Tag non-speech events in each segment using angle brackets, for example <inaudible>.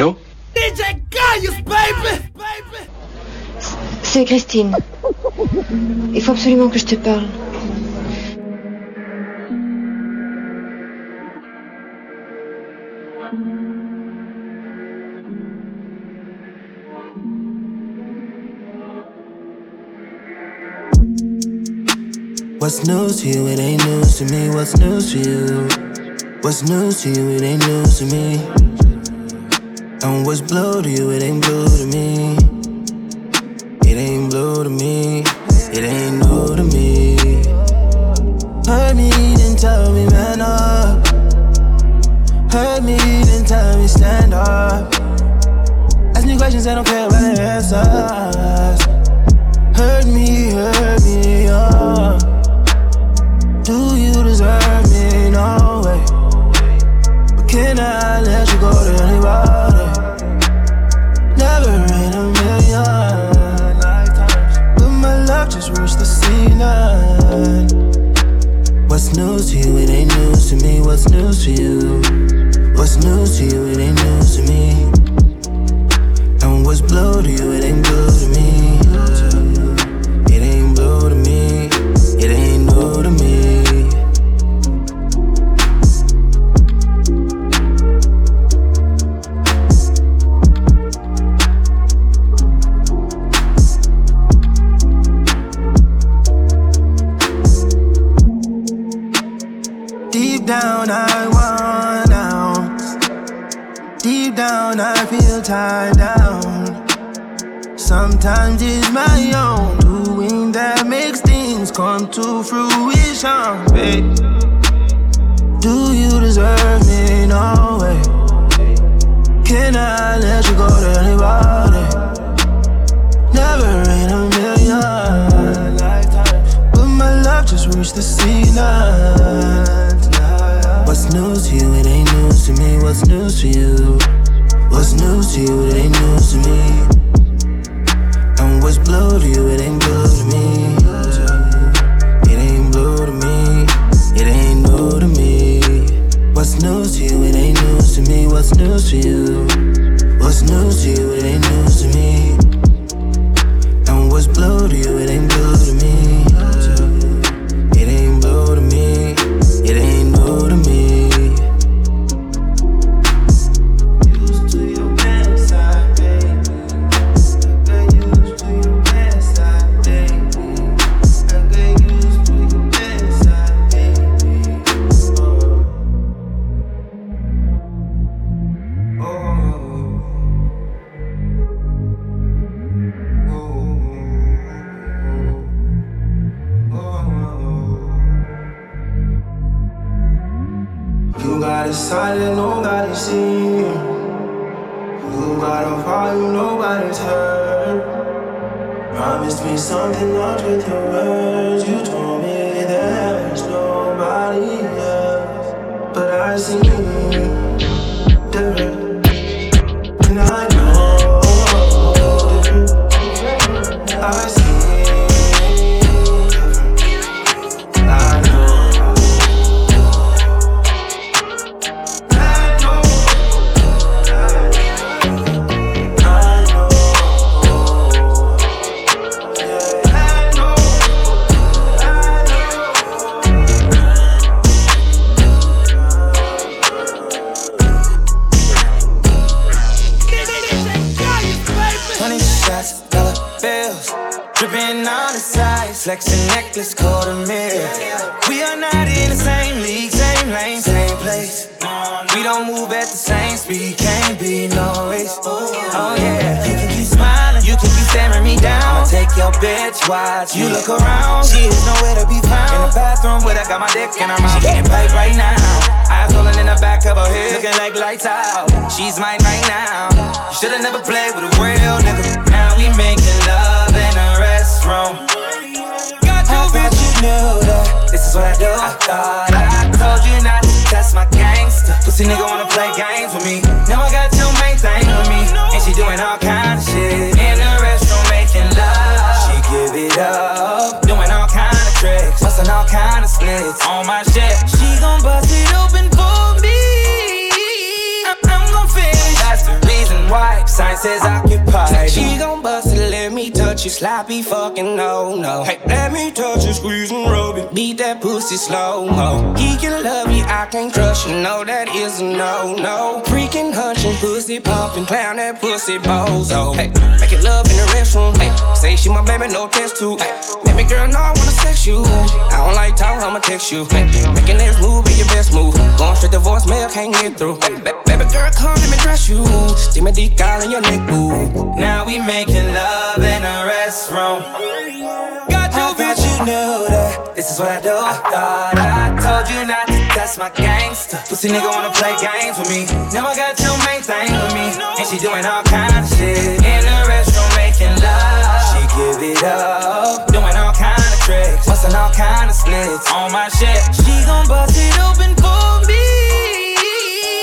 Allô? DJ Gaius, baby! C'est Christine. Il faut absolument que je te parle. What's news to you? It ain't news to me. What's news to you? What's news to you? It ain't news to me. And what's blue to you? It ain't blue to me. It ain't blue to me. It ain't new to me. Heard me, then tell me man up. Heard me, then tell me stand up. Ask me questions, I don't care about the answers. Heard me, heard me, oh. Do you deserve me? No way. But can I let you go to anybody? Just the ceiling. What's news to you? It ain't news to me. What's news to you? What's news to you? It ain't news to me. And what's blue to you? It ain't blue to me. Reached the ceiling. What's news to you? It ain't news to me. What's news to you? What's news to you? It ain't news to me. And what's blue to you? It ain't blue to me. It ain't blue to me. It ain't new to me. What's news to you? It ain't news to me. What's news to you? What's news to you? It ain't news to me. And what's blue to you? It ain't blue to me. I'ma take your bitch, watch you look around. She is nowhere to be found. In the bathroom where I got my dick in her mouth, She getting paid right now. Eyes rolling in the back of her head, looking like lights out. She's mine right now. You should've never played with a real nigga. Now we making love in a restroom. I thought you knew that this is what I do. I thought I told you not to test my gangster. Pussy nigga wanna play games with me. Now I got your main thing with me, and she doing all kind of shit in the restroom making love. Give it up, doing all kind of tricks, busting all kind of splits. On my shit. She gon' bust it open wipe. sign says occupied. She gon' bust it, let me touch you. Sloppy fucking no, no. Hey, let me touch you, squeeze and rub it. Beat that pussy slow mo. He can love you, I can't trust you. No, that is a no, no. Freaking hunching, pussy pumping, clown that pussy bozo. Hey, make it love in the restroom. Hey, say she my baby, no test too. Hey, baby girl, no, I wanna sex you. I don't like talk, I'ma text you. Hey, making this move be your best move. Going straight to voicemail, can't get through. Hey, baby girl, come let me dress you. Steam it 50 in your neck, boo. Now we making love in a restaurant. Got you, bitch, you knew that. This is what I do. I thought I told you not to that's my gangster. Pussy nigga wanna play games with me. Now I got your main thing with me. And she doing all kind of shit. In a restaurant making love. She give it up. Doing all kind of tricks. Busting all kind of slits on my shit. She gon' bust it open for me.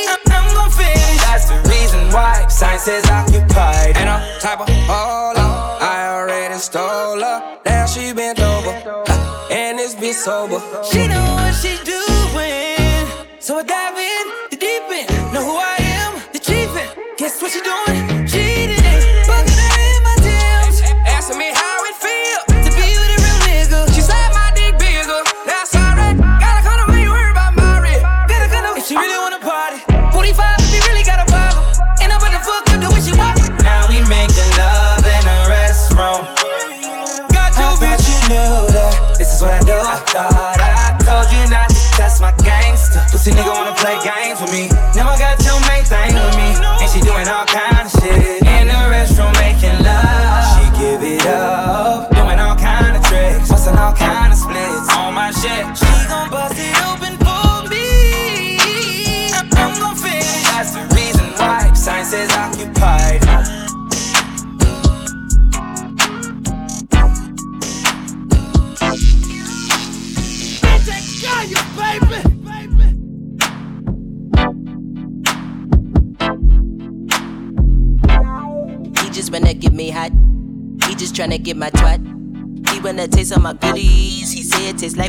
I'm gon' finish. That's the reason why Sign says occupied. And I'm type of hold up. I already stole her. Now she bent over. And this bitch sober. She know what she doing. So I dive in the deep end. Know who I am, the chief end. Guess what she doing?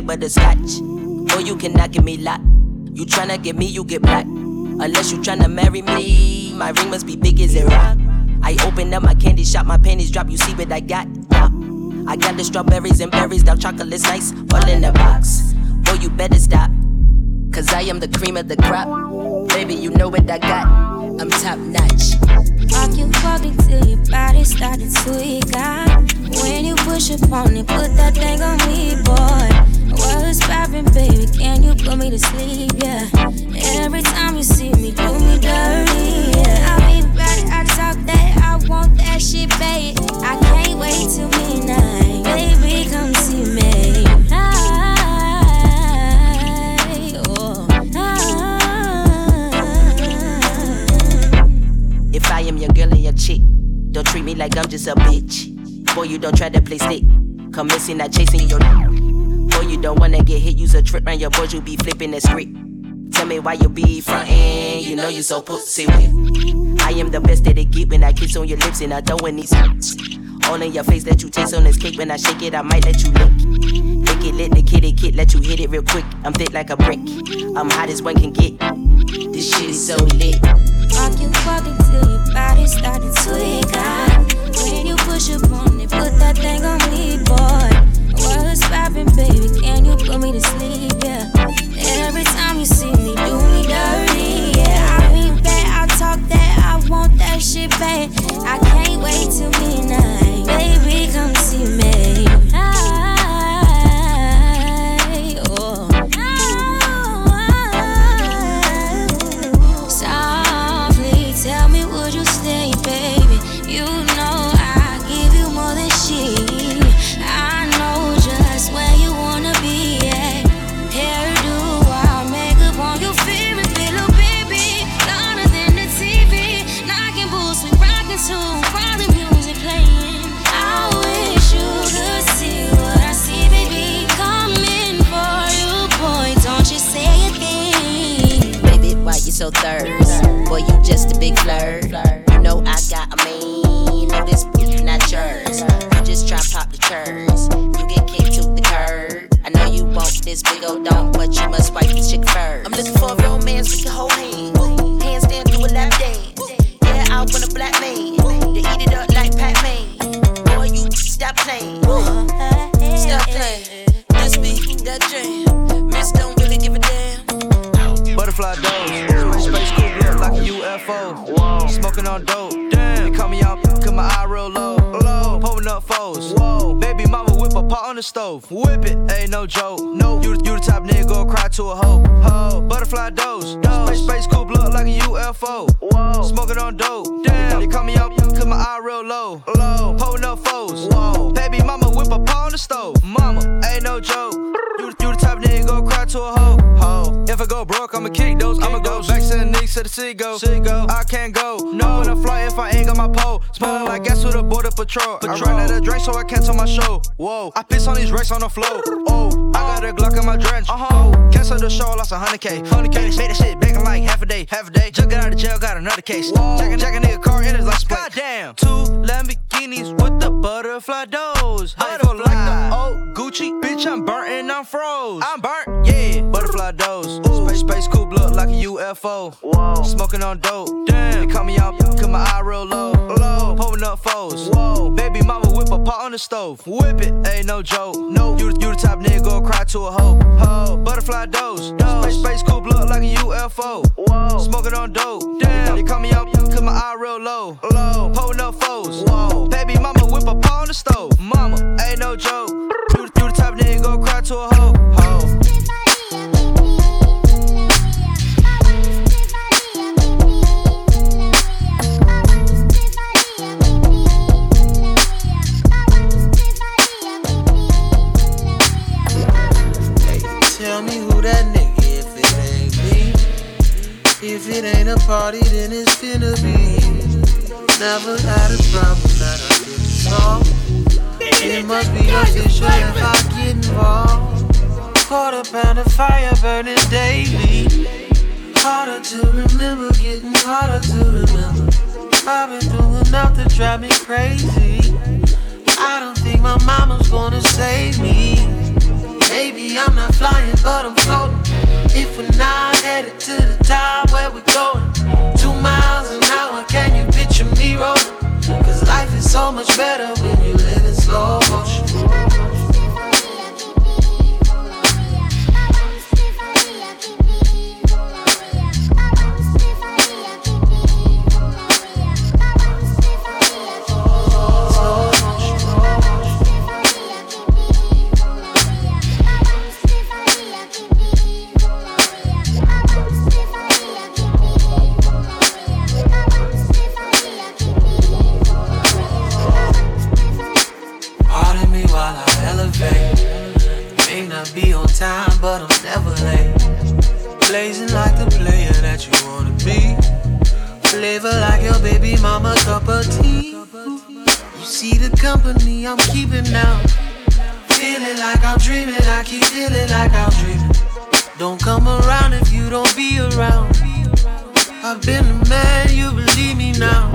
Butterscotch. Boy, you cannot get me locked. You tryna get me, you get black. Unless you tryna marry me, my ring must be big as a rock. I open up my candy shop, my panties drop. You see what I got? I got the strawberries and berries, dark chocolate's nice, all in the box. Boy, you better stop. Cause I am the cream of the crop. Baby, you know what I got. I'm top notch. Rock you fucking till your body started to God. When you push up on it, put that thing on me, boy. It's poppin', baby. Can you put me to sleep? Yeah. Every time you see me, do me dirty. Yeah. I be back, I talk that, I want that shit, baby. I can't wait till midnight. Baby, come see me. If I am your girl and your chick, don't treat me like I'm just a bitch. Boy, you don't try to play stick. Come missing, not chasing your. Boy, you don't wanna get hit. Use a trip round your boys, you be flipping the script. Tell me why you be frontin'. You know you so pussy. I am the best that it get when I kiss on your lips and I throw in these hurts. All in your face that you taste on this cake. When I shake it, I might let you lick. Lick it, lit the kitty kid, let you hit it real quick. I'm thick like a brick. I'm hot as one can get. This shit is so lit. Rock you fucking till your body started to God. When you push up on it, put that thing on me, boy. It's poppin', baby. Can you put me to sleep? Yeah. Every time you see me, do me dirty. Yeah. I be bad, I talk that, I want that shit, babe. I can't wait till midnight. Stove. Whip it, ain't no joke. No, you, you the type nigga go cry to a hoe. Ho. Butterfly dose. Space, space cool look like a UFO. Whoa. Smoking on dope. Damn. They call me out, cause my eye real low. Low. Pulling up foes. Whoa. Baby mama whip pot on the stove. Mama, ain't no joke. You, you the type nigga go cry to a hoe. Ho. If I go broke, I'ma kick those. I'ma go back to the Knicks to the sea go. I can't go. My pole. Smelling like gas with a border patrol. I ran out of drink, so I cancel my show. Whoa. I piss on these racks on the floor. Oh, I got a Glock in my drench. Uh huh. Cancel the show, lost a hundred K. Hundred K. Made that shit back in like half a day. Half a day. Just got out of jail, got another case. Jack, a nigga car in his license plate. Goddamn. Two Lamborghinis with the butterfly doors. Butterfly. like the old Gucci. Bitch, I'm burnt and I'm froze. I'm burnt, yeah. Butterfly dose. Space, space cool blood like a UFO. Whoa. Smoking on dope. Damn. They call me out, cause my eye real low. Low. Pulling up foes. Whoa. Baby mama whip a pot on the stove. Whip it, ain't no joke. No, you, you the type nigga go cry to a hoe. Ho. Butterfly dose. Space, space cool blood like a UFO. Whoa. Smoking on dope. Damn. They call me out, cause my eye real low. Low. Pulling up foes. Whoa. Baby mama whip a pot on the stove. Mama, ain't no joke. You, you the type nigga go cry to a hoe. Ho. That nigga if it ain't me. If it ain't a party, then it's finna be. Never had a problem that I couldn't solve. It must be official if I get involved. Quarter pound of fire burning daily. Harder to remember, getting harder to remember. I've been through enough to drive me crazy. I don't think my mama's gonna save me. Maybe I'm not flying, but I'm floating. If we're not headed to the top, where we going? Two miles an hour, can you picture me rolling? Cause life is so much better when you live in slow motion. Blazing like the player that you wanna be. Flavor like your baby mama cup of tea. You see the company I'm keeping now. Feeling like I'm dreaming, I keep feeling like I'm dreaming. Don't come around if you don't be around. I've been the man, you believe me now.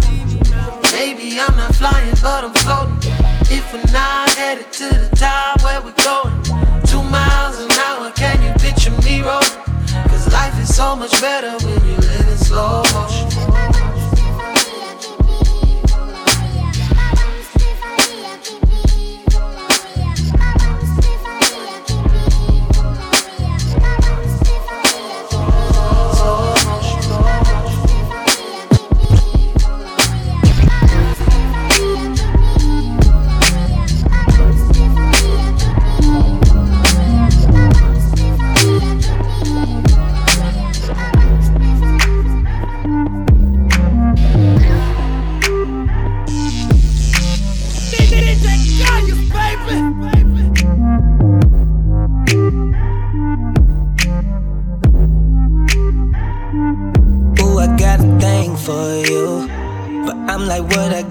Maybe I'm not flying, but I'm floating. If we're not headed to the top, where we going? Two miles an hour, can you picture me rolling? Life is so much better when you live in slow motion.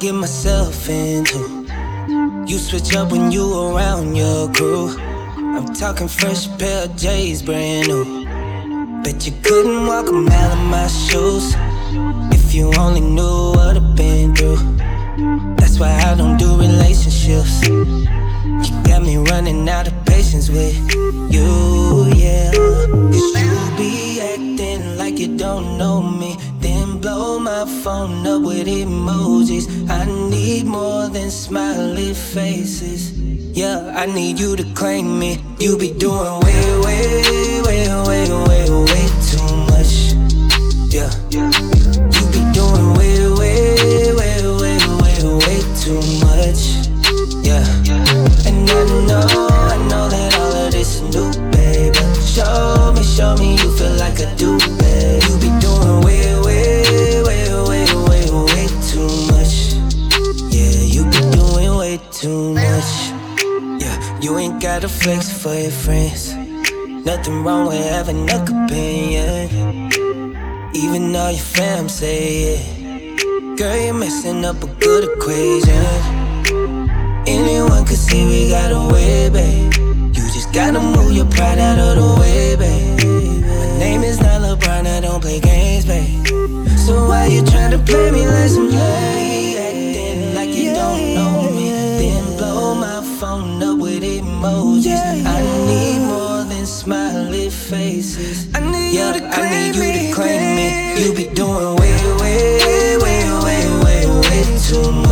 Get myself into? You switch up when you around your crew. I'm talking fresh pair of J's, brand new. Bet you couldn't walk a mile in my shoes. If you only knew what I've been through. That's why I don't do relationships. You got me running out of patience with you, yeah. Cause you be acting like you don't know me. Blow my phone up with emojis. I need more than smiley faces. Yeah, I need you to claim me. You be doing way, way, way, way, way, way too much. Yeah. Flex for your friends. Nothing wrong with having a opinion. Even all your fam say it. Girl, you're messing up a good equation. Anyone could see we got a way, babe. You just gotta move your pride out of the way, babe. My name is not LeBron, I don't play games, babe. So why you tryna play me like some lady? Emojis. I need more than smiley faces. I need yeah, you to claim I need you to claim me. You be doing way, way, way, way, way, way too much.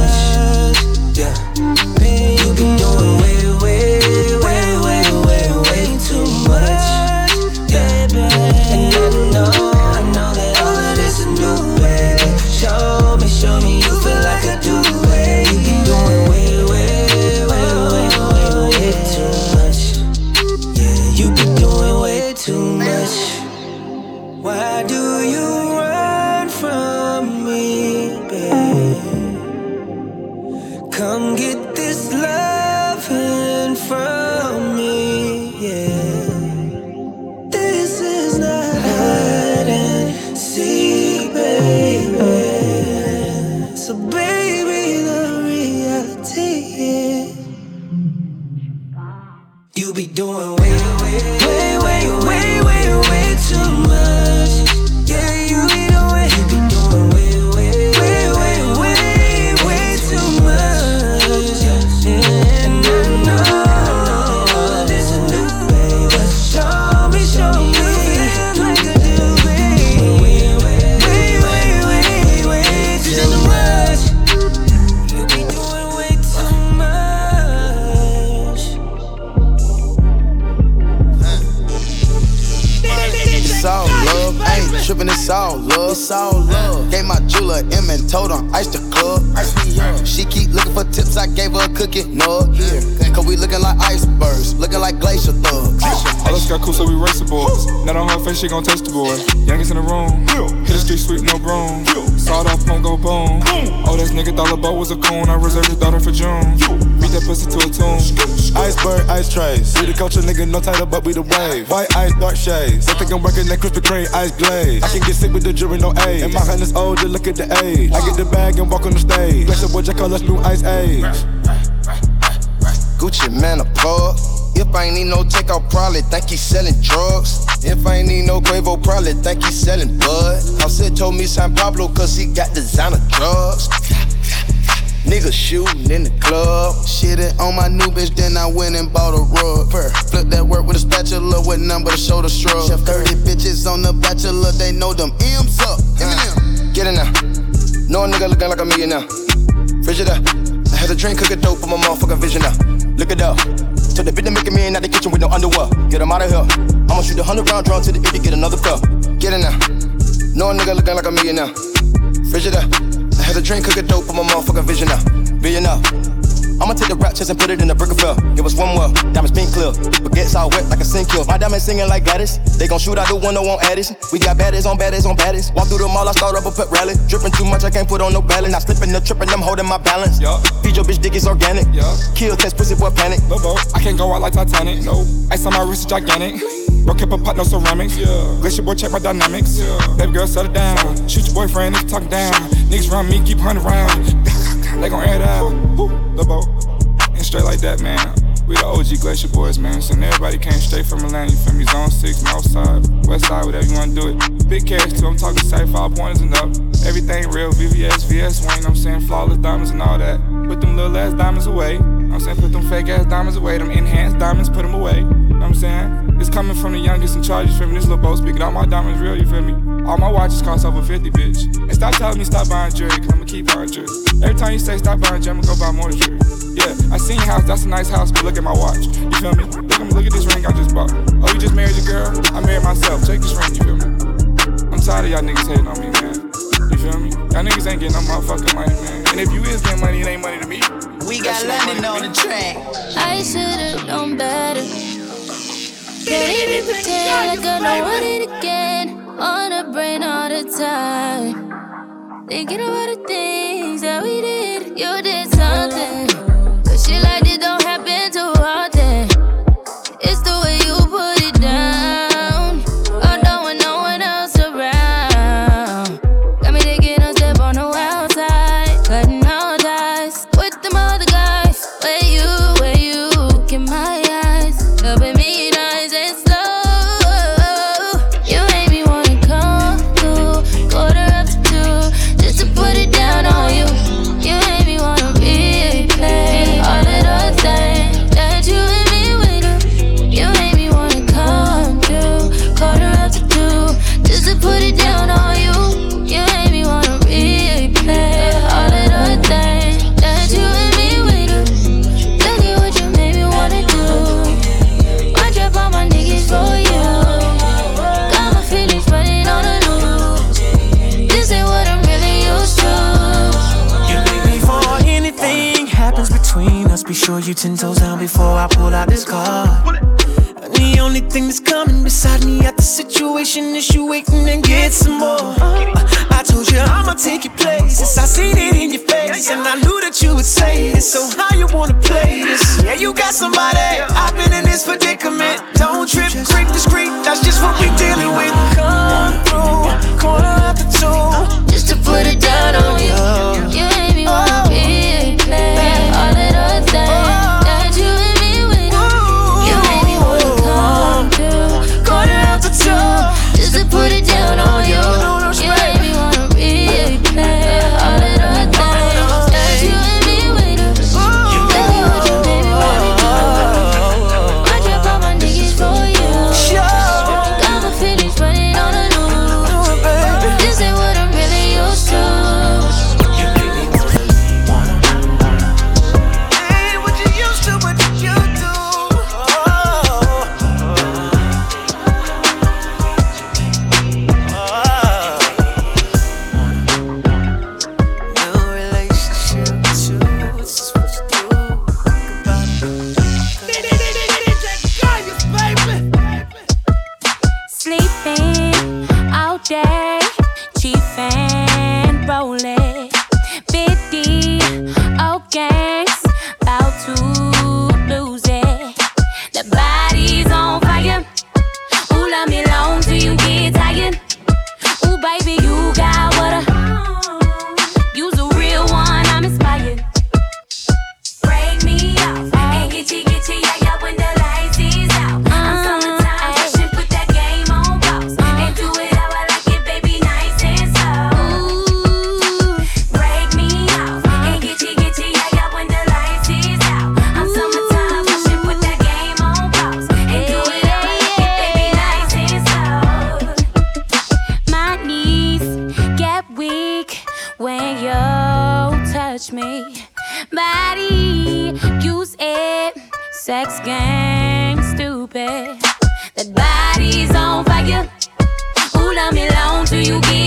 All love. Gave my jeweler M and told on ice the club. She keep looking for tips, I gave her a cookie. No, here. Cause we looking like icebergs, looking like glacier thugs. All us got cool, so we race the boys. Not on her face, she gon' taste the boy. Youngest in the room. Hit the street sweep, no broom. Sawed off, won't go boom. Oh, this nigga thought LeBeau was a coon. I reserved his daughter for June. Beat that pussy to a tune. Iceberg, ice trays. We the culture, nigga, no title, but we the wave. White ice, dark shades. I think I'm working that Krispy Kreme ice glaze. I can get sick with the jury, no age. And my hand is older, look at the age. I get the bag and walk on the stage. Bless the boy, Jack, call us new ice age. Gucci Mane a plug. If I ain't need no take, I'll probably think he's selling drugs. If I ain't need no Quavo, probably think he's selling bud. Offset told me San Pablo, cause he got designer drugs. Niggas shooting in the club. Shitting on my new bitch, then I went and bought a rug. Purr. Flip that work with a spatula with number to shoulder shrug. Chef 30 bitches on the bachelor, they know them M's up. Uh, get in there. No nigga looking like a millionaire. Frig it up, I had a drink, cook a dope for my motherfucking vision now. Look it up. Told the bitch to make me in out the kitchen with no underwear. Get him out of here. I'ma shoot a hundred round drawn to the to get another cup. Get in there. No nigga looking like a millionaire. Frigidaire. I had a drink, cook a dope for my motherfucking vision now. Billionaire. I'ma take the rap chest and put it in the brick of fell. Give us one more, diamonds pink clear. Baguettes all wet like a sink kill. My diamonds singing like Gaddis. They gon' shoot out the window on Addis. We got baddies on baddies on baddies. Walk through the mall, I start up a pep rally. Dripping too much, I can't put on no balance. Not slipping, the tripping, I'm holding my balance. Yeah. Feed your bitch dick is organic. Yeah. Kill test pussy boy panic. Lobo, I can't go out like Titanic. No. Ice on my wrist is gigantic. Bro, kept a pot, no ceramics. Yeah. Glacier boy, check my dynamics. Yeah. Baby girl, settle down. Shoot your boyfriend, niggas talk down. Niggas around me, keep hunting around. <laughs> They gon' air it out. boat And straight like that, man. We the OG Glacier Boys, man. So everybody came straight from Atlanta, you feel me? Zone 6, North Side, West Side, whatever you wanna do it. Big cash too, I'm talking side five pointers and up. Everything real, VVS, VS, Wayne, I'm saying flawless diamonds and all that. Put them little ass diamonds away. I'm saying? Put them fake ass diamonds away, them enhanced diamonds, put them away. You know what I'm saying? It's coming from the youngest in charge, you feel me? This Lil Boat speaking, all my diamonds real, you feel me? All my watches cost over 50, bitch. And stop telling me stop buying jewelry, cause I'ma keep buying jewelry. Every time you say stop buying jewelry, I'ma go buy more jewelry. Yeah, I seen your house, that's a nice house, but look at my watch. You feel me? Look at me, look at this ring I just bought. Oh, you just married your girl? I married myself. Take this ring, you feel me? I'm tired of y'all niggas hating on me, man. You feel me? Y'all niggas ain't getting no motherfucking money, man. And if you is getting money, it ain't money to me. We got London on the track. I should've known better. Can't even pretend like I don't want it again. On the brain all the time. Thinking about the things that we did. You did something. But shit like this don't sure you ten toes down before I pull out this card. And the only thing that's coming beside me at the situation is you waiting and get some more. I told you I'ma take your places. I seen it in your face, and I knew that you would say it. So how you wanna play this? Yeah, you got somebody. I've been in this predicament. Don't trip, creep discreet. That's just what we dealing with. You get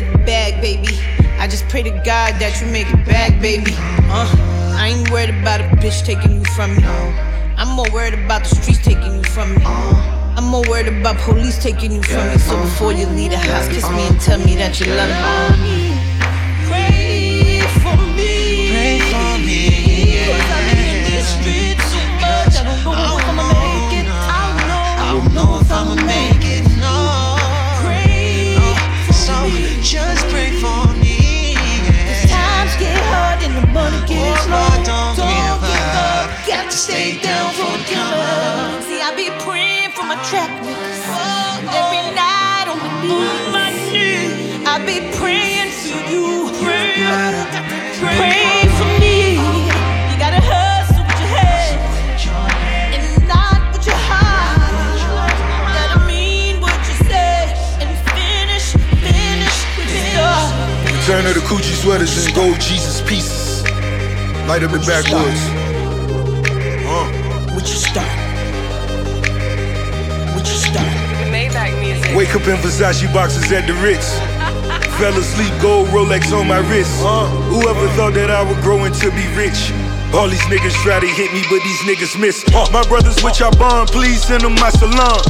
to the bag, baby. I just pray to God that you make it back, baby. Uh, I ain't worried about a bitch taking you from me. I'm more worried about the streets taking you from me. I'm more worried about police taking you from me. So before you leave the house, kiss me and tell me that you love me. Stay down for the come up. See, I be praying for my track niggas. Every night on my knees. my knees. I be praying for you. Pray, pray for me. You gotta hustle with your head and not with your heart. Gotta mean what you say and finish, finish with your. Turn of the coochie sweaters and gold Jesus pieces. Light up the backwoods. Wake up in Versace boxes at the Ritz. Fell asleep, gold Rolex on my wrist. Uh. Whoever thought that I would grow into be rich? All these niggas try to hit me, but these niggas miss. Uh, my brothers with y'all bond, please send them my salam.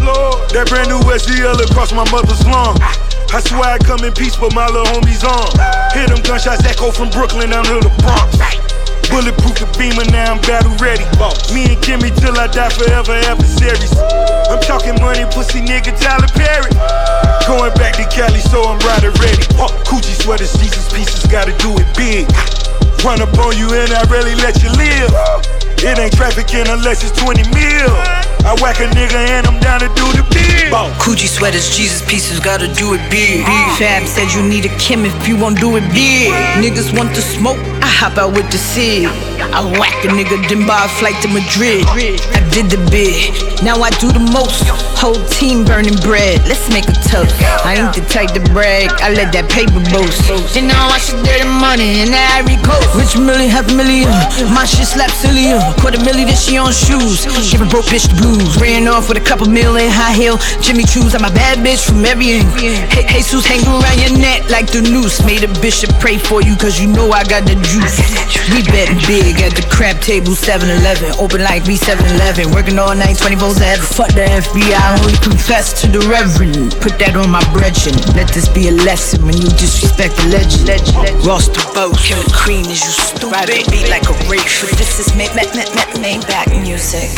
That brand new SEL across my mother's lawn. I swear I come in peace, but my little homies on. Hear them gunshots echo from Brooklyn down to the Bronx. Bulletproof the beamer, now I'm battle ready. Me and Kimmy till I die forever adversaries. I'm talking money, pussy nigga, Tyler Perry. Going back to Cali, so I'm riding ready. Coochie sweaters, Jesus pieces, gotta do it big. Run up on you and I really let you live. It ain't trafficking unless it's 20 mil. I whack a nigga and I'm down to do the big. Coochie sweaters, Jesus pieces, gotta do it big. Fab said you need a Kim if you won't do it big. Niggas want the smoke, I hop out with the Sig. I whack a nigga, then buy a flight to Madrid. I did the big, now I do the most. Whole team burning bread, let's make a toast. I ain't the type to brag, I let that paper boast. And now I should dirty money in the Ivory Coast. Rich million, half a million, my shit slap sillier. Quarter million that she on shoes, giving broke bitch the blues. Ran off with a couple million high heel, Jimmy Choos. I'm a bad bitch from every angle. Hey, Jesus hang around your neck like the noose. Made a bishop pray for you, cause you know I got the juice. We betting big at the crab table 7 Eleven. Open like me 7 Eleven. Working all night 24 7. Fuck the FBI, only confess to the reverend. Put that on my brethren. Let this be a lesson when you disrespect the legend. Ross the boat, Kim the Queen, is you stupid? Ride the beat like a. But this is May- May- May- May- Maybach music.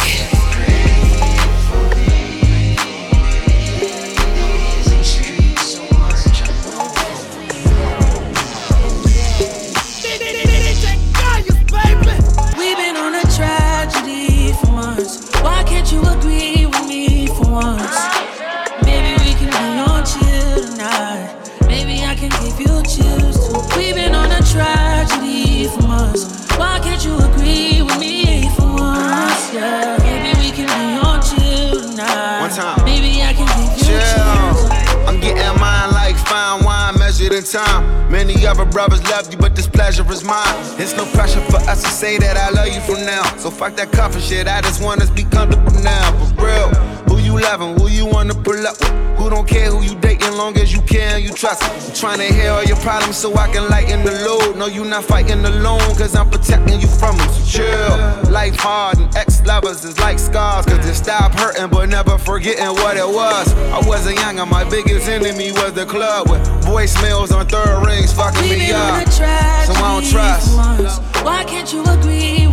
Time. Many other brothers love you, but this pleasure is mine. It's no pressure for us to say that I love you from now. So fuck that comfort shit. I just want us to be comfortable now. For real. Who you loving? Who you wanna pull up with? Who don't care who you dating long as you care and you trust. I'm trying to hear all your problems so I can lighten the load. No, you not fighting alone, cause I'm protecting you from them. So chill. Life hard and ex lovers is like scars. Cause it stop hurting, but never forgetting what it was. I wasn't young and my biggest enemy was the club with voicemails on third rings fucking We've me up. So I don't trust. once. Why can't you agree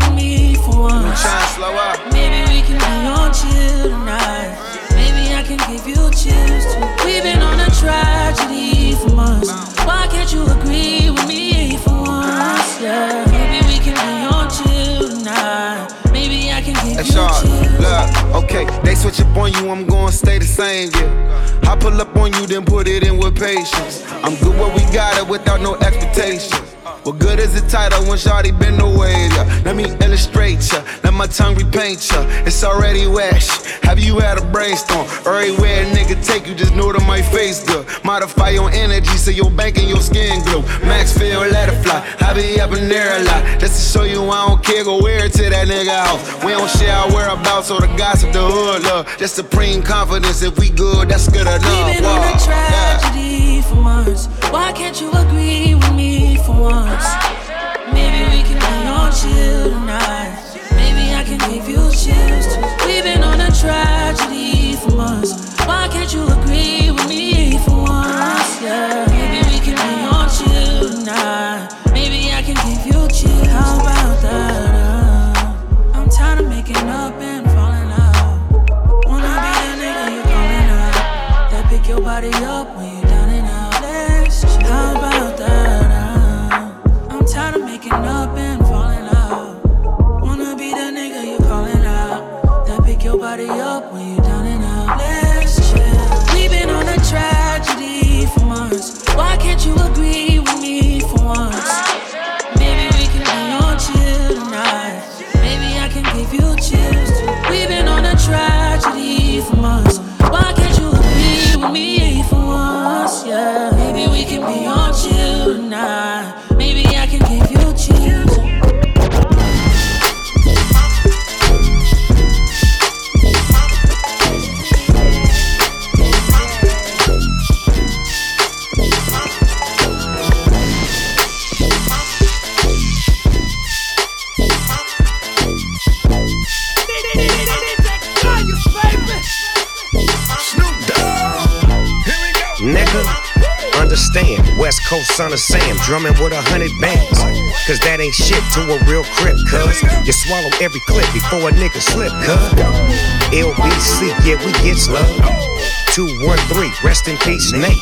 once. Maybe we can be on chill tonight. Maybe I can give you chills too. We've been on a tragedy for months. Why can't you agree with me for once? Yeah. Maybe we can be on chill tonight. Maybe I can give That's you all. chills. Look, okay, they switch up on you, I'm gonna stay the same, yeah. I pull up on you, then put it in with patience. I'm good where we got it without no expectations. What good is the title when Shawty been away? Yeah. Let me illustrate ya, let my tongue repaint ya. It's already wet. Have you had a brainstorm? Everywhere a nigga take you, just know that my face good. Modify your energy so your bank and your skin glow. Max feel, let it fly. I be up in there a lot. Just to show you I don't care, go wear it to that nigga house. We don't share our whereabouts or the gossip, the hood love. Just supreme confidence. If we good, that's good enough. We've been on a tragedy yeah. for months. Why can't you agree with me for once? Maybe we can be on chill tonight. Maybe I can give you chills. We've been on a tragedy West Coast son of Sam, drumming with a hundred bands. Cause that ain't shit to a real crip, cuz you swallow every clip before a nigga slip, cuz. LBC, yeah, we get love. 213, rest in peace, Nate.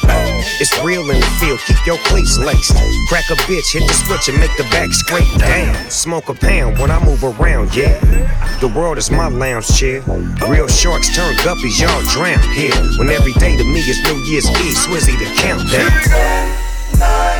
It's real in the field, keep your cleats laced. Crack a bitch, hit the switch and make the back scrape down. Smoke a pound when I move around, yeah. The world is my lounge chair. Real sharks turn guppies, y'all drown here. When every day to me is New Year's Eve, Swizzy the countdown. Nine,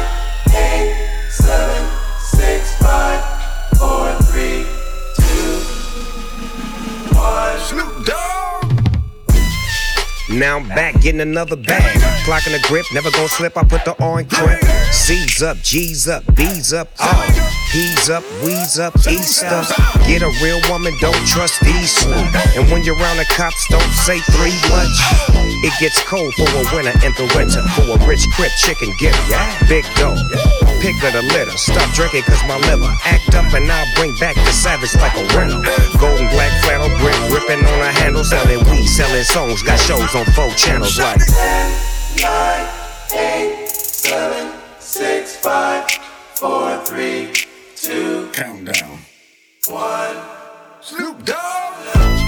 Now I'm back getting another bag. Clocking the grip, never gonna slip. I put the in crib. C's up, G's up, B's up, all. P's up, we's up, Easter. Get a real woman, don't trust these swoop. And when you're around the cops, don't say three much. It gets cold for a winter in the winter. For a rich crip chicken giver. Big dog. Pick of the litter. Stop drinking cause my liver. Act up and I'll bring back the savage like a rental. Golden black flannel grip, ripping on a handle. Selling weed, selling songs. Got shows on four channels like. Nine, eight, seven, six, five, four, three, two. Countdown. One. Snoop Dogg.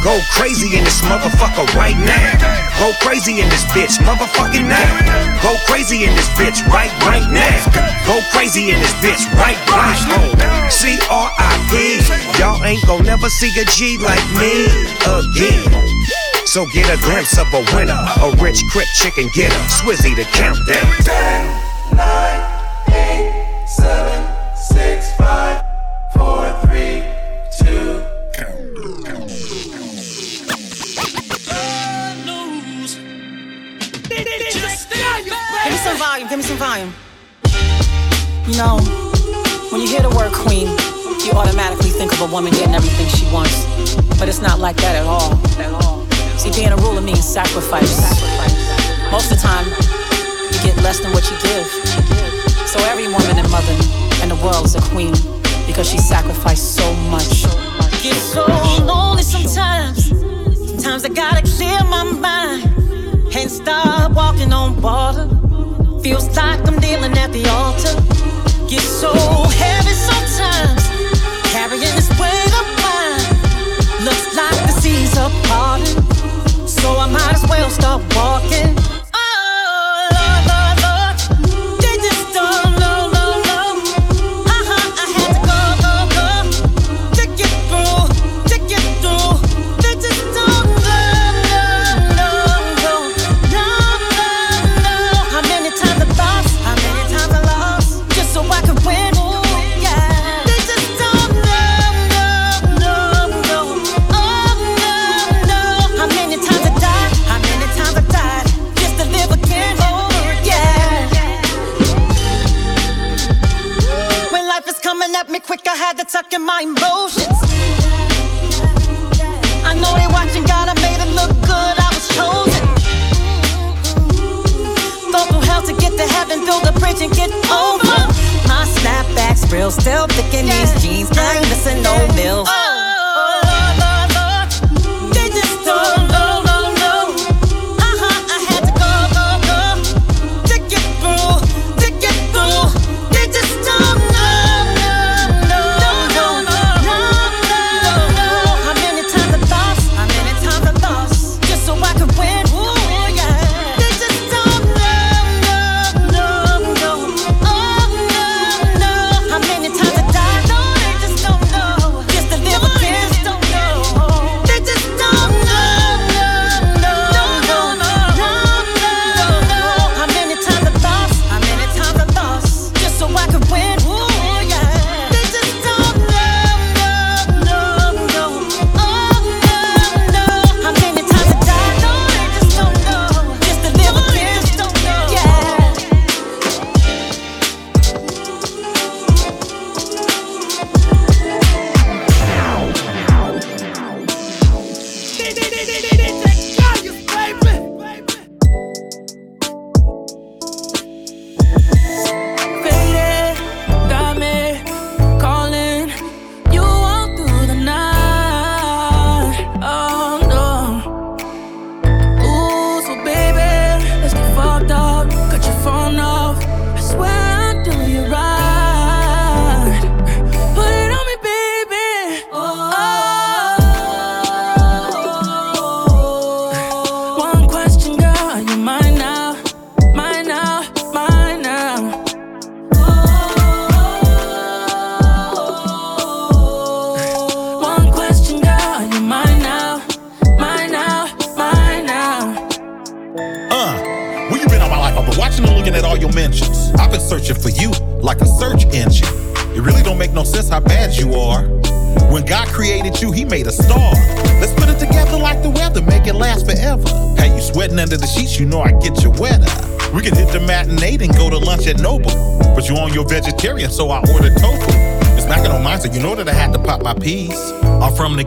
Go crazy in this motherfucker right now. Go crazy in this bitch, motherfucking now. Go crazy in this bitch right right now. Go crazy in this bitch right right now. C R I P. Y'all ain't gon' never see a G like me again. So get a glimpse of a winner, a rich crip chicken getter, Swizzy the countdown. 10, 9, some volume, give me some volume. You know, when you hear the word queen, you automatically think of a woman getting everything she wants. But it's not like that at all. See, being a ruler means sacrifice. Most of the time, you get less than what you give. So every woman and mother in the world is a queen because she sacrificed so much. Get so lonely sometimes. Sometimes I gotta clear my mind and stop walking on water. Feels like I'm kneeling at the altar. Get so heavy sometimes, carrying this weight of mine. Looks like the seas are parting, so I might as well start walking. Quick, I had to in my emotions. I know they watching, God, I made it look good, I was chosen. Go through hell to get to heaven, build a bridge and get over. My snapback's real, still thick in these jeans. I ain't missing no meals. They uh.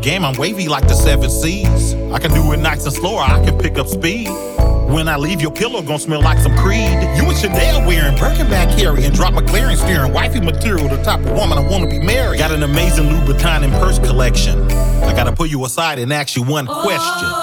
Game, I'm wavy like the seven seas. I can do it nice and slow, or I can pick up speed. When I leave, your pillow gon' smell like some Creed. You and Chanel wearing Birkin bag carrying, drop McLaren steering, wifey material, the type of woman I wanna be married. Got an amazing Louboutin and purse collection. I gotta pull you aside and ask you one question.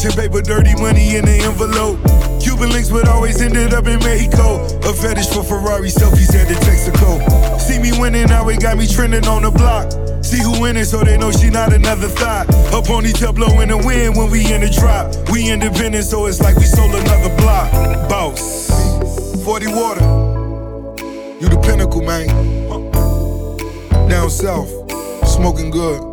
Touching paper, dirty money in the envelope. Cuban links, but always ended up in Mexico. A fetish for Ferrari selfies at the Texaco. See me winning, now it got me trending on the block. See who winning, so they know she not another thought. Her ponytail blowing in the wind when we in the drop. We independent, so it's like we sold another block. Boss, 40 water. You the pinnacle, man. Down south, smoking good.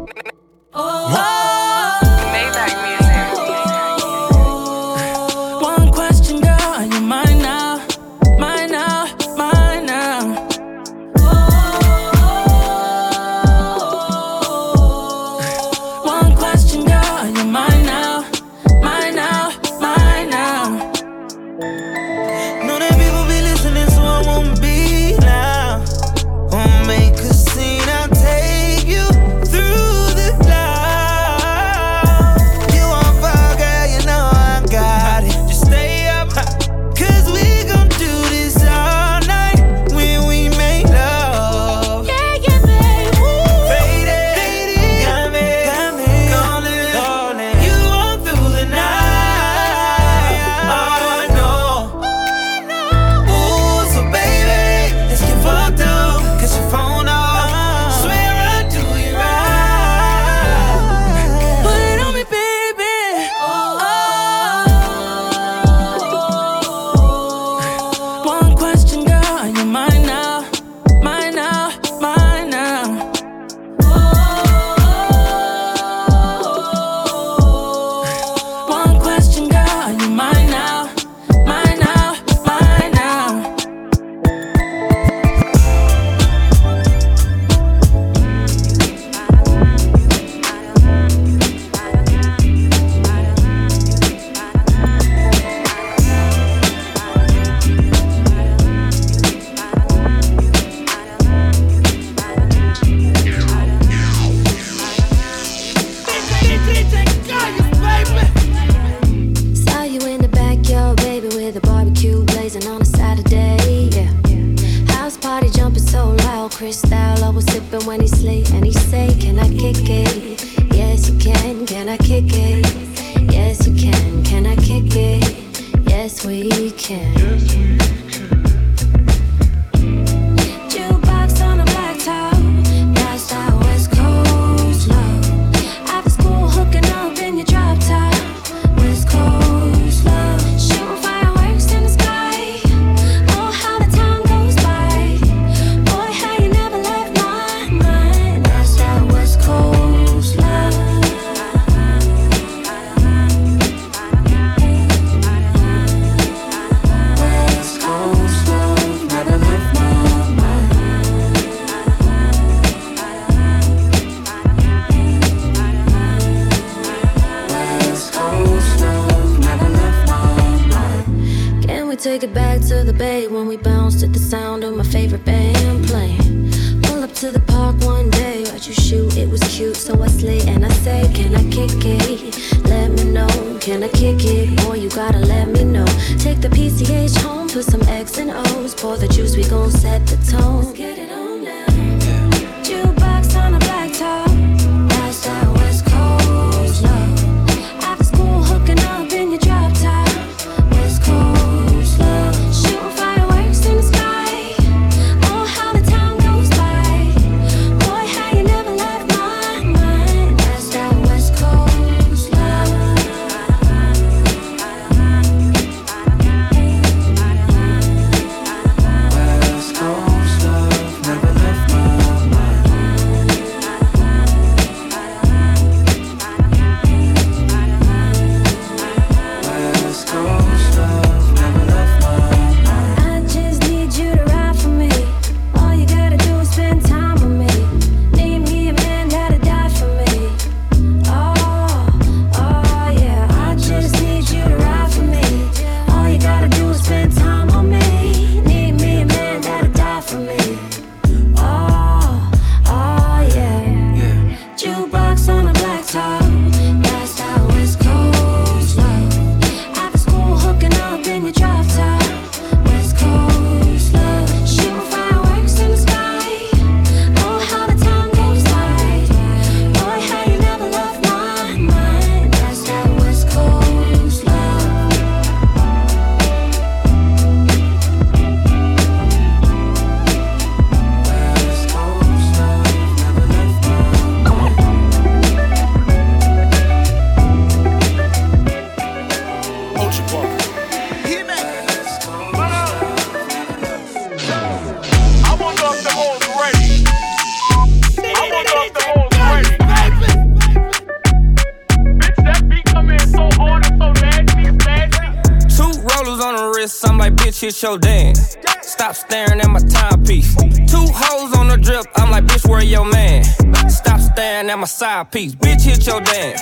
Piece. Bitch, hit your dance.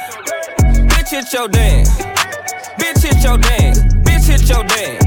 Bitch, hit your dance. Bitch, hit your dance. Bitch, hit your dance.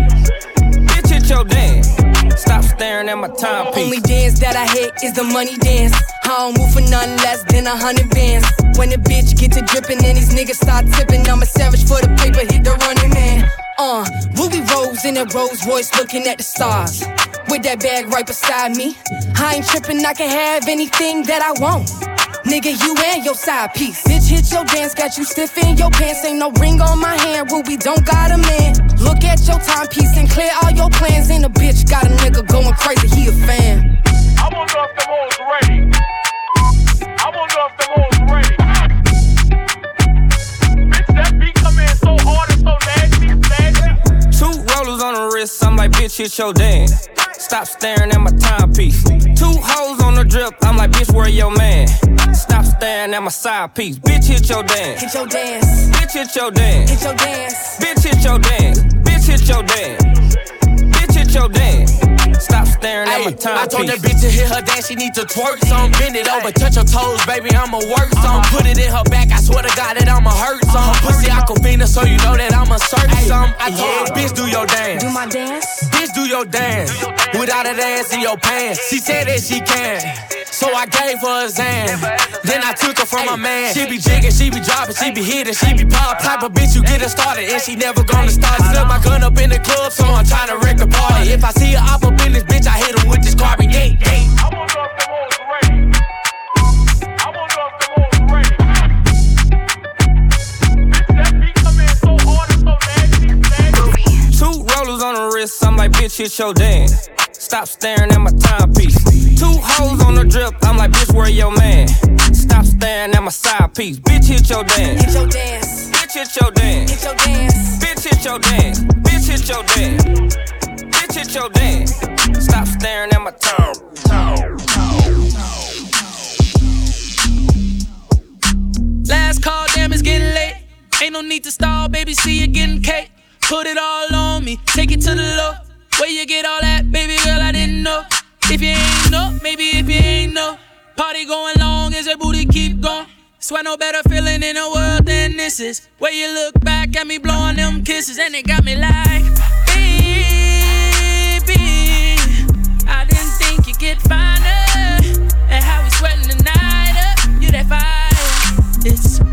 Bitch, hit your dance. Stop staring at my timepiece. Only dance that I hit is the money dance. I don't move for nothing less than a hundred bands. When the bitch get to dripping and these niggas start tipping, I'm a savage for the paper, hit the running man. Uh, Rubi Rose in a Rolls Royce looking at the stars. With that bag right beside me. I ain't tripping, I can have anything that I want. Nigga, you and your side piece. Bitch, hit your dance, got you stiff in your pants. Ain't no ring on my hand, Rubi don't got a man. Look at your timepiece and clear all your plans. And a bitch got a nigga going crazy, he a fan. I wonder if the hoes ready. I wonder if the hoes ready. Bitch, that beat come in so hard and so nasty, nasty. Two rollers on the wrist, I'm like, bitch, hit your dance. Stop staring at my timepiece. Two hoes on the drip, I'm like, bitch, where your man? Stop staring at my side piece. Bitch, hit your dance. Hit your dance. Bitch, hit your dance. Hit your dance. Bitch, hit your dance. Bitch, hit your dance. Bitch, hit your dance. Stop staring at my Ayy, I told that bitch to hit her dance, she need to twerk some. Bend it over, touch her toes, baby, I'ma work some. Put it in her back, I swear to God that I'ma hurt some. Her pussy aquafina, so you know that I'ma search some. I told her, bitch, do your dance. Do my dance? Bitch, do your dance. Without that ass in your pants. She said that she can. So I gave her a Zan. Then I took her from my man. She be jigging, she be dropping, she be hitting, she be pop. Type of bitch you get her started, and she never gonna start. Slip my gun up in the club, so I'm trying to wreck the party. If I see her up up in this bitch, I hit her with this carbon gate. Two rollers on the wrist, I'm like, bitch, hit your dance. Stop staring at my timepiece. Two hoes on the drip, I'm like, bitch, where your man? Stop staring at my side piece. Bitch, hit your dance. Hit your dance. Bitch, hit your dance. Hit your dance. Bitch, hit your dance. Bitch, hit your dance. Bitch, hit your dance. Stop staring at my time. Last call, damn, it's getting late. Ain't no need to stall, baby, see you getting cake. Put it all on me, take it to the low. Where you get all that, baby girl, I didn't know. If you ain't know, maybe if you ain't know. Party going long as your booty keep going. Swear no better feeling in the world than this is. Where you look back at me blowing them kisses, and it got me like, baby, I didn't think you'd get finer. And how we sweating the night up, uh, you that fire. It's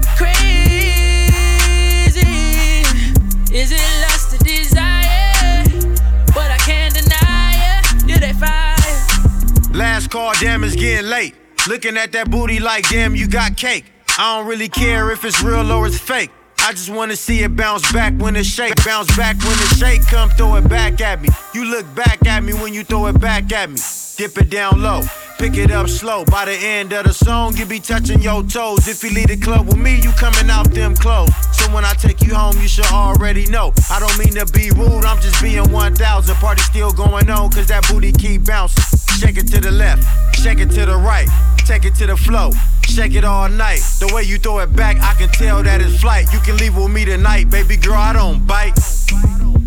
fire. Last call, damn, it's getting late. Looking at that booty like, damn, you got cake. I don't really care if it's real or it's fake. I just wanna see it bounce back when it shake. Bounce back when it shake, come throw it back at me. You look back at me when you throw it back at me. Dip it down low, pick it up slow. By the end of the song, you be touching your toes. If you leave the club with me, you coming out them clothes. So when I take you home, you should already know. I don't mean to be rude, I'm just being 1000. Party still going on, cause that booty keep bouncing. Shake it to the left, shake it to the right, take it to the flow. Shake it all night. The way you throw it back, I can tell that it's flight. You can leave with me tonight, baby girl, I don't bite.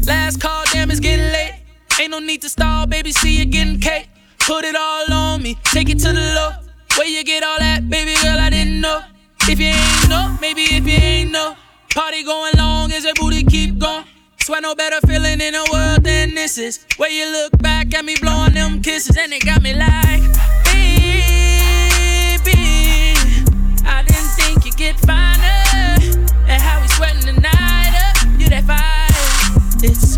Last call, damn, it's getting late. Ain't no need to stall, baby, see you getting cake. Put it all on me, take it to the low. Where you get all that, baby girl, I didn't know. If you ain't know, maybe if you ain't know. Party going long as your booty keep going. Swear no better feeling in the world than this is. Where you look back at me blowing them kisses, and it got me like, baby, I didn't think you'd get finer. And how we sweating the night up, uh, you that fire. It's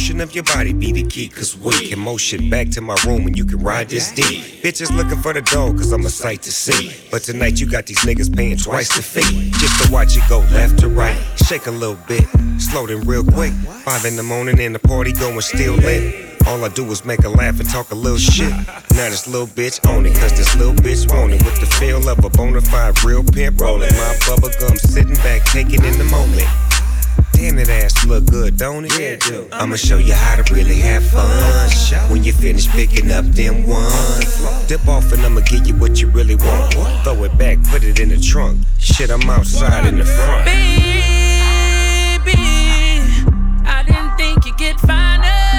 motion of your body be the key, cause we can motion back to my room and you can ride this D. Bitches looking for the dough, cause I'm a sight to see. But tonight you got these niggas paying twice the fee. Just to watch it go left to right, shake a little bit, slow them real quick. Five in the morning and the party going still lit. All I do is make her laugh and talk a little shit. Now this little bitch on it, cause this little bitch want it. With the feel of a bona fide real pimp rolling. My bubble gum sitting back, taking in the moment. Damn, that ass look good, don't it? Yeah, do. I'ma show you how to really have fun. When you finish picking up them ones, dip off and I'ma give you what you really want. Throw it back, put it in the trunk. Shit, I'm outside in the front. Baby, I didn't think you'd get finer.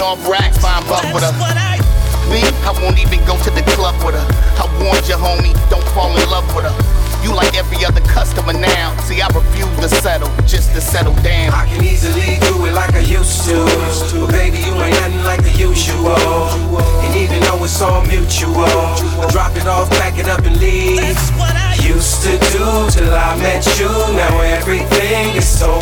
You off racks, fine buck with her. Me, I won't even go to the club with her. I warned you, homie, don't fall in love with her. You like every other customer now. See, I refuse to settle, just to settle down. I can easily do it like I used to. But baby, you ain't nothing like the usual. And even though it's all mutual, I drop it off, pack it up, and leave. Used to do till I met you. Now everything is so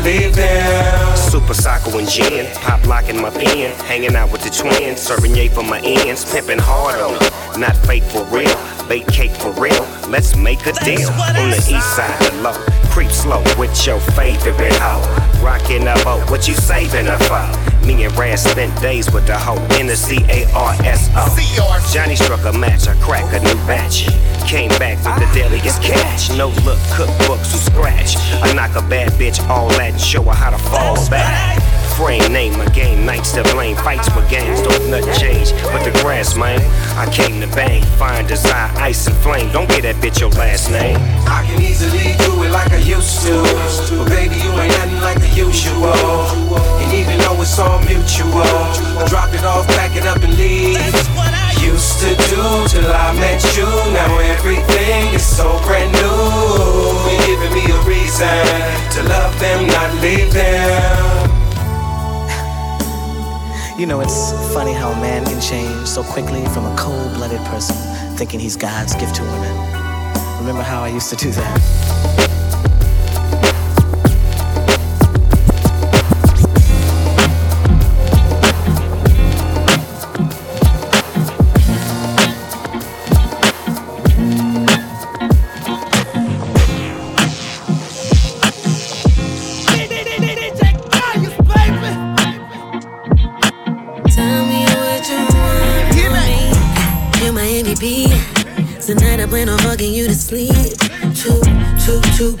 Super Pasako and gin, pop locking my pen, hanging out with the twins, serving yay for my ends, pimping hard on them. Not fake for real, bake cake for real. Let's make a deal. On the east side, the low, creep slow with your favorite hoe. Rockin' a boat, what you saving her for? Me and Ras spent days with the hoe in the C A R S O. Johnny struck a match, I crack a new batch. Came back with the deadliest catch. No look, cookbooks from scratch. I knock a bad bitch all that and show her how to fall back. Frame name a game, nights to blame, fights for games, don't nothing change. But the grass, man, I came to bang, find desire, ice and flame. Don't get that bitch your last name. I can easily do it like I used to. But baby, you ain't nothing like the usual. And even though it's all mutual, I drop it off, pack it up and leave. Used to do till I met you. Now everything is so brand new. You're giving me a reason to love them, not leave them. You know, it's funny how a man can change so quickly from a cold blooded person thinking he's God's gift to women. Remember how I used to do that?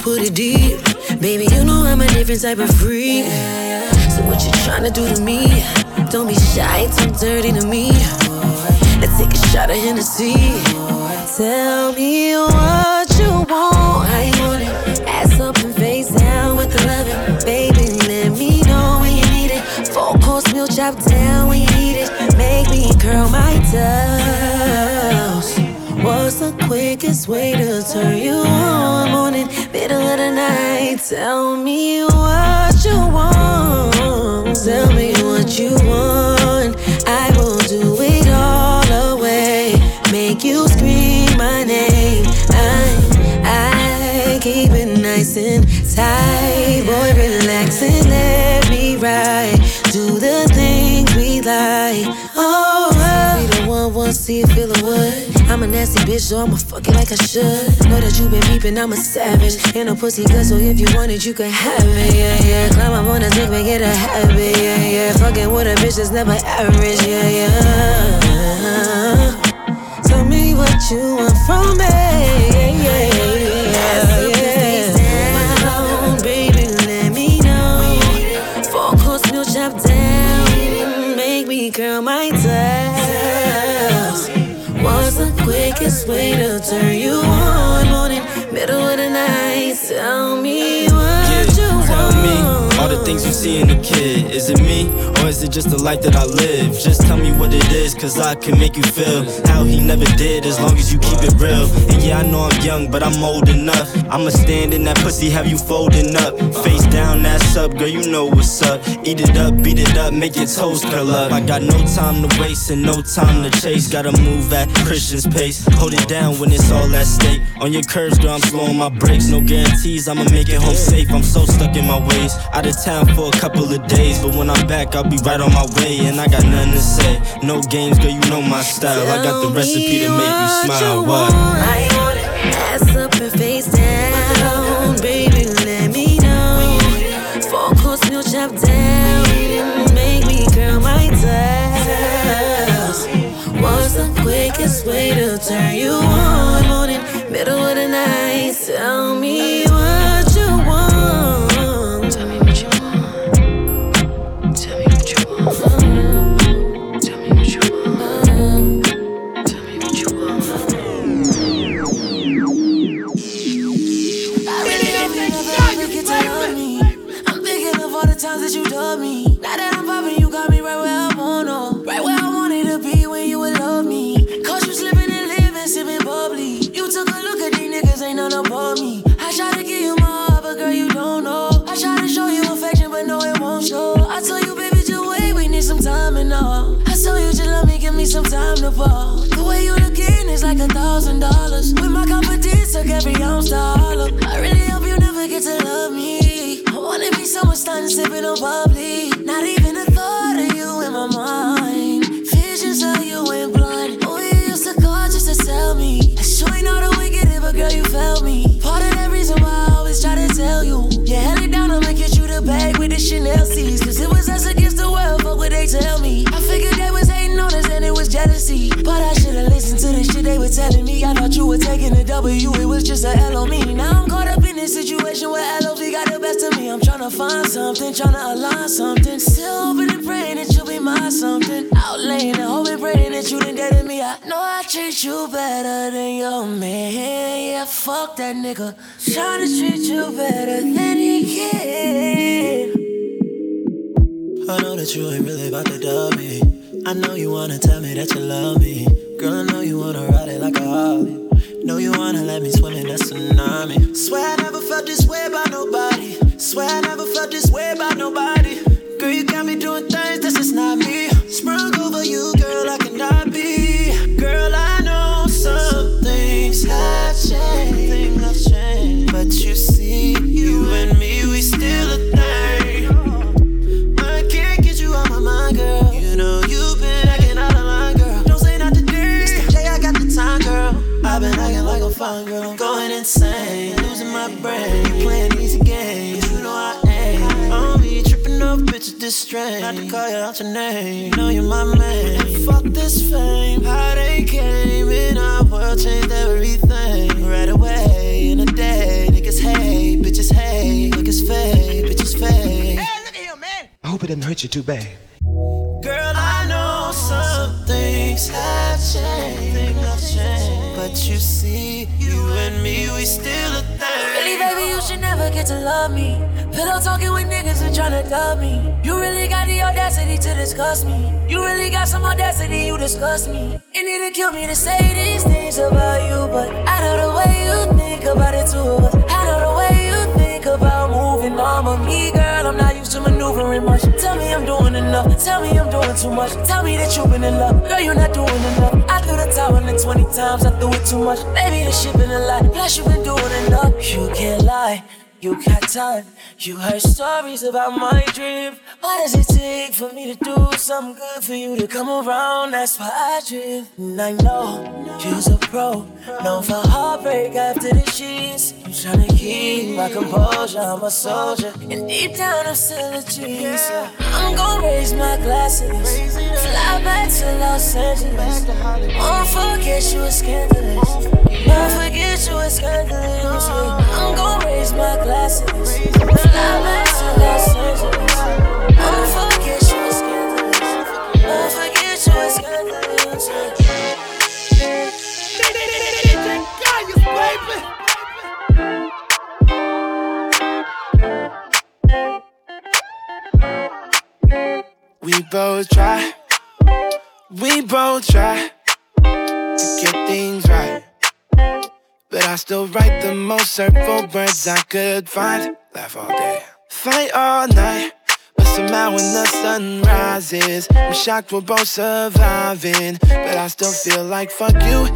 Put it deep. Baby, you know I'm a different type of freak. So what you tryna do to me? Don't be shy, too dirty to me. Let's take a shot of Hennessy. Tell me what you want. You want it? Ass up and face down with the loving. Baby, let me know when you need it. Four course meal chop down when you need it. Make me curl my toes. What's the quickest way to turn you on? Morning, middle of the night. Tell me what you want. Tell me what you want. I will do it all away. Make you scream my name. I, I keep it nice and tight. Boy, relax and let me ride. Do the things we like. See it, feel it what? I'm a nasty bitch, so I'ma fuck it like I should. Know that you been peeping, I'm a savage. Ain't a pussy good, so if you want it, you can have it. Yeah, yeah. Climb up on a dick, make it a habit. Yeah, yeah. Fucking with a bitch that's never average. Yeah, yeah. Tell me what you want way to turn you on? Morning, middle of the night. Things you see in a kid. Is it me or is it just the life that I live? Just tell me what it is, cause I can make you feel how he never did as long as you keep it real. And yeah, I know I'm young, but I'm old enough. I'ma stand in that pussy, have you folding up. Face down, ass up, girl, you know what's up. Eat it up, beat it up, make your toes curl up. I got no time to waste and no time to chase. Gotta move at Christian's pace. Hold it down when it's all at stake. On your curves, girl, I'm slowing my brakes. No guarantees, I'ma make it home safe. I'm so stuck in my ways. Out of town for a couple of days, but when I'm back, I'll be right on my way. And I got nothing to say. No games, girl, you know my style. I got the recipe to make you smile. What? I want it. Ass up and face down. Baby, let me know. Four course meal chop down. Make me curl my toes. What's the quickest way to turn you on? Morning, middle of the night. Tell me a thousand dollars. With my confidence, took every ounce to hollow. I really hope you never get to love me. I wanna be someone starting sipping on bubbly. Not even telling me. I thought you were taking a W, it was just a L on me. Now I'm caught up in this situation where LOV got the best of me. I'm tryna find something, tryna align something. Still hoping and praying that you'll be my something. Out laying and hoping, praying that you done dated me. I know I treat you better than your man. Yeah, fuck that nigga. Tryna treat you better than he can. I know that you ain't really about to dub me. I know you wanna tell me that you love me. Girl, I know you wanna ride it like a Harley. Know you wanna let me swim in that tsunami. Swear I never felt this way about nobody. Swear I never felt this way about nobody. Strange. Not to call you out your name, you know you're my man. Fuck this fame, how they came in our world changed everything. Right away, in a day, niggas hate, bitches hate, niggas fake, bitches fake. I hope it doesn't hurt you too bad. Girl, I know some things have changed, things have changed. But you see, you and me, we still a thing. You should never get to love me. Pillow talking with niggas and tryna dub me. You really got the audacity to discuss me. You really got some audacity, you disgust me. It need to kill me to say these things about you, but I know the way you think about it too. I know the way you think about moving on. But me, girl, I'm not used to maneuvering much. Tell me I'm doing enough. Tell me I'm doing too much. Tell me that you've been in love. Girl, you're not doing enough. I threw the towel in 20 times. I threw it too much. Baby, the shit been a lie. Plus, you've been doing enough. You can't lie. You got time. You heard stories about my dream. What does it take for me to do something good for you to come around? That's why I dream. And I know you're a pro. Known for heartbreak after the sheets. I'm trying to keep my composure. I'm a soldier. And deep down, I'm still a genius. So I'm gonna raise my glasses. Fly back to Los Angeles. Won't forget you were scandalous. Won't forget you scandalous. I'm gonna raise my glasses. Won't forget you scandalous. Won't forget you scandalous. We both try, we both try to get things right. But I still write the most hurtful words I could find. Laugh all day, fight all night. But somehow when the sun rises, I'm shocked we're both surviving. But I still feel like fuck you.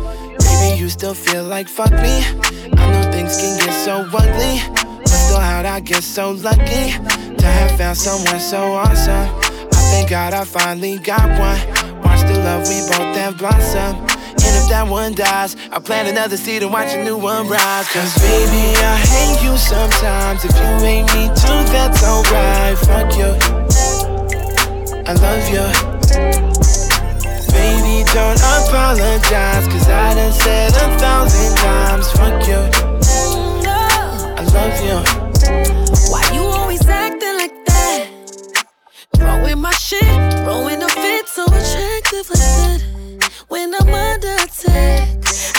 Maybe you still feel like fuck me. I know things can get so ugly. But still, how'd I get so lucky to have found someone so awesome? I thank God I finally got one. Watch the love we both have blossom. And if that one dies, I plant another seed and watch a new one rise. Cause baby, I hate you sometimes. If you hate me too, that's alright. Fuck you. I love you. Baby, don't apologize. Cause I done said a thousand times. Fuck you. I love you. Why you always acting like that? Throwing my shit, throwing a fit, so attractive like that. When I'm under attack,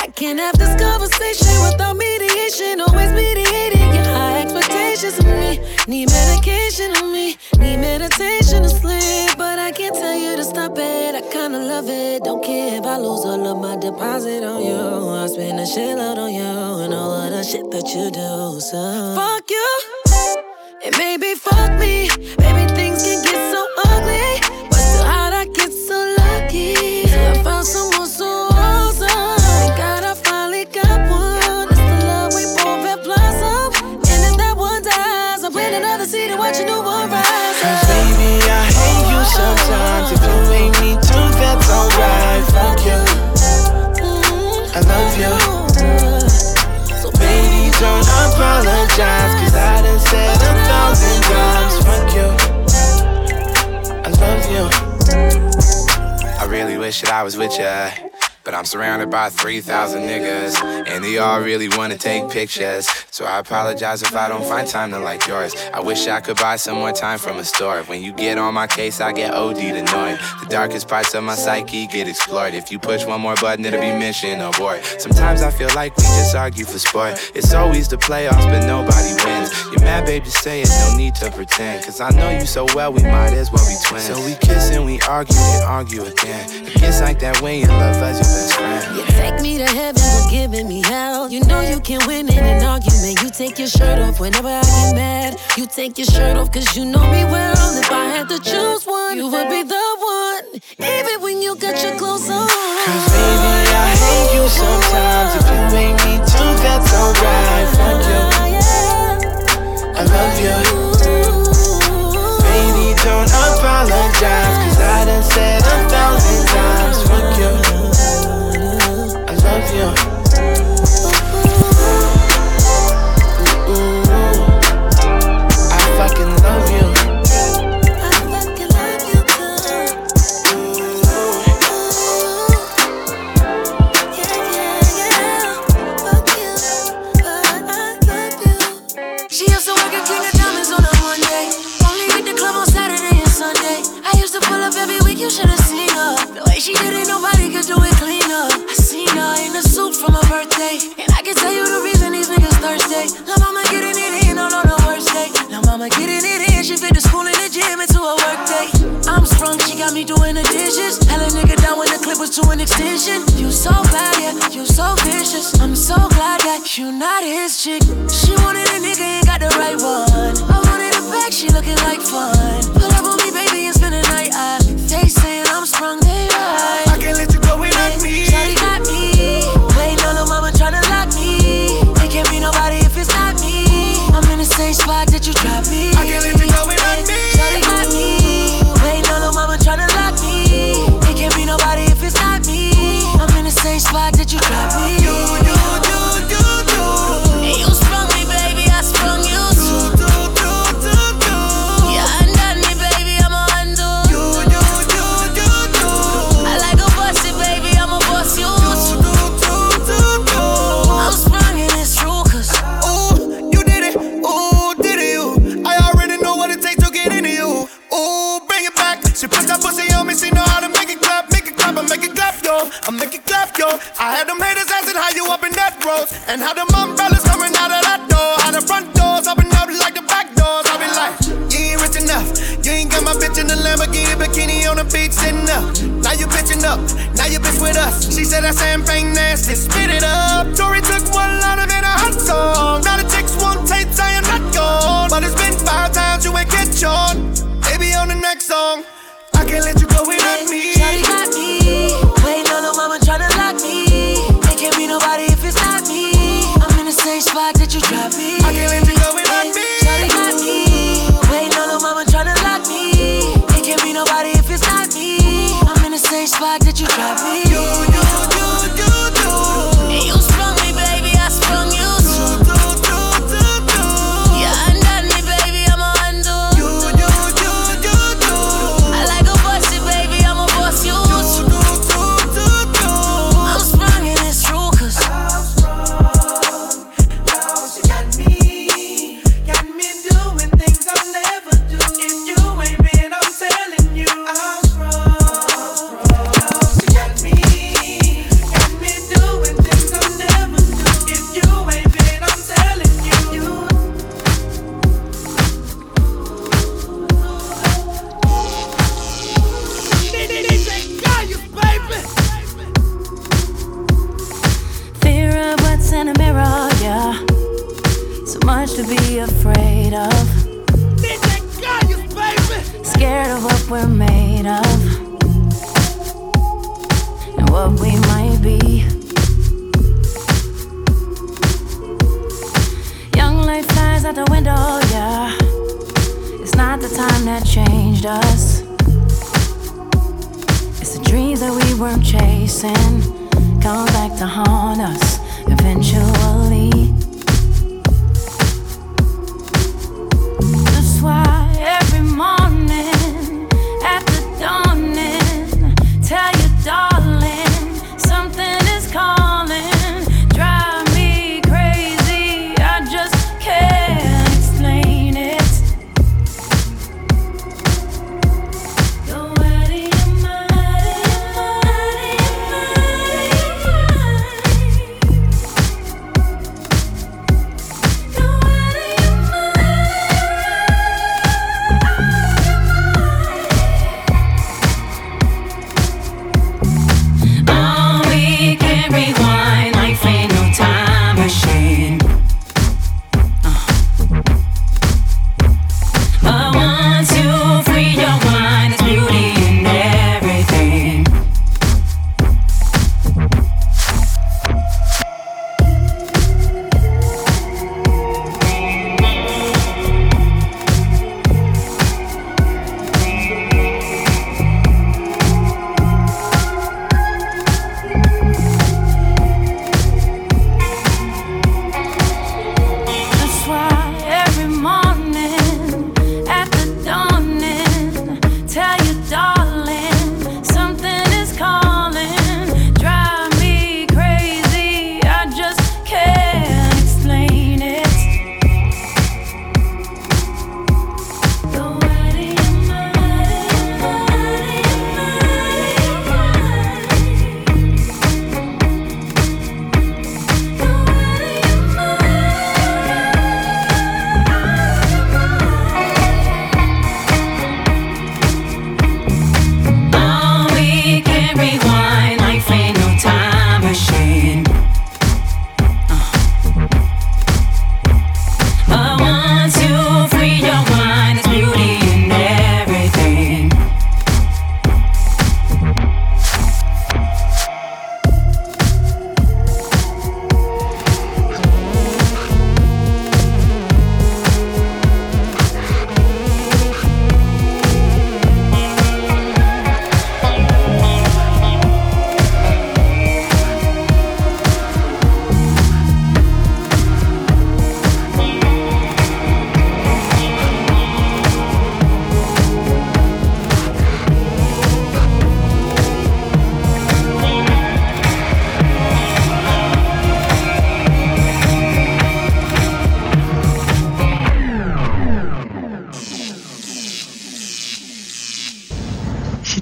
I can't have this conversation without mediation. Always mediating your high expectations of me. Need medication on me, need meditation to sleep. But I can't tell you to stop it. I kinda love it. Don't care if I lose all of my deposit on you. I spend a shitload on you and all of the shit that you do. So fuck you. And maybe fuck me. Maybe things can get so somos su osa. Thank God I finally got one. It's the love we both. And if that one dies, I plant another seed and watch a new one Baby, I hate you sometimes. If you me too, alright. Fuck you. I love you. So baby, don't I done said a thousand times. Fuck you. I love you really wish that I was with ya. But I'm surrounded by 3,000 niggas, and they all really wanna take pictures. So I apologize if I don't find time to like yours. I wish I could buy some more time from a store. When you get on my case, I get OD'd annoyed. The darkest parts of my psyche get explored. If you push one more button, it'll be mission abort. Sometimes I feel like we just argue for sport. It's always the playoffs, but nobody wins. You're mad, babe, just say it, no need to pretend. Cause I know you so well, we might as well be twins. So we kiss and we argue and argue again. It gets like that when you love us, best friend. You take me to heaven for giving me hell. You know you can win in an argument. You take your shirt off whenever I get mad. You take your shirt off cause you know me well. If I had to choose one, you would be the one. Even when you got your clothes on. Cause baby, I hate you sometimes. If you ain't me too, that's alright. Fuck you. I love you. Baby, don't apologize. Cause I done said you. Birthday. And I can tell you the reason these niggas thirsty. La mama getting it in on, on the worst day. La mama getting it in, she fit the school and the gym into a work day. I'm sprung, she got me doing the dishes. Hella nigga down when the clip was to an extension. You so bad, yeah, you so vicious. I'm so glad that you not his chick. She wanted a nigga, ain't got the right one. I wanted a back, she looking like fun. Pull up on me, baby, and spend the night. I, they saying I'm sprung, they right. I can't let you go without me. I'm in the same spot that you dropped me. I can't let you go without me. Shawty got me. Waiting on the mama tryna lock me. It can't be nobody if it's not me. I'm in the same spot that you dropped me. Spot that you dropped me.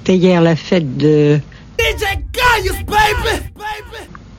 C'était hier la fête de!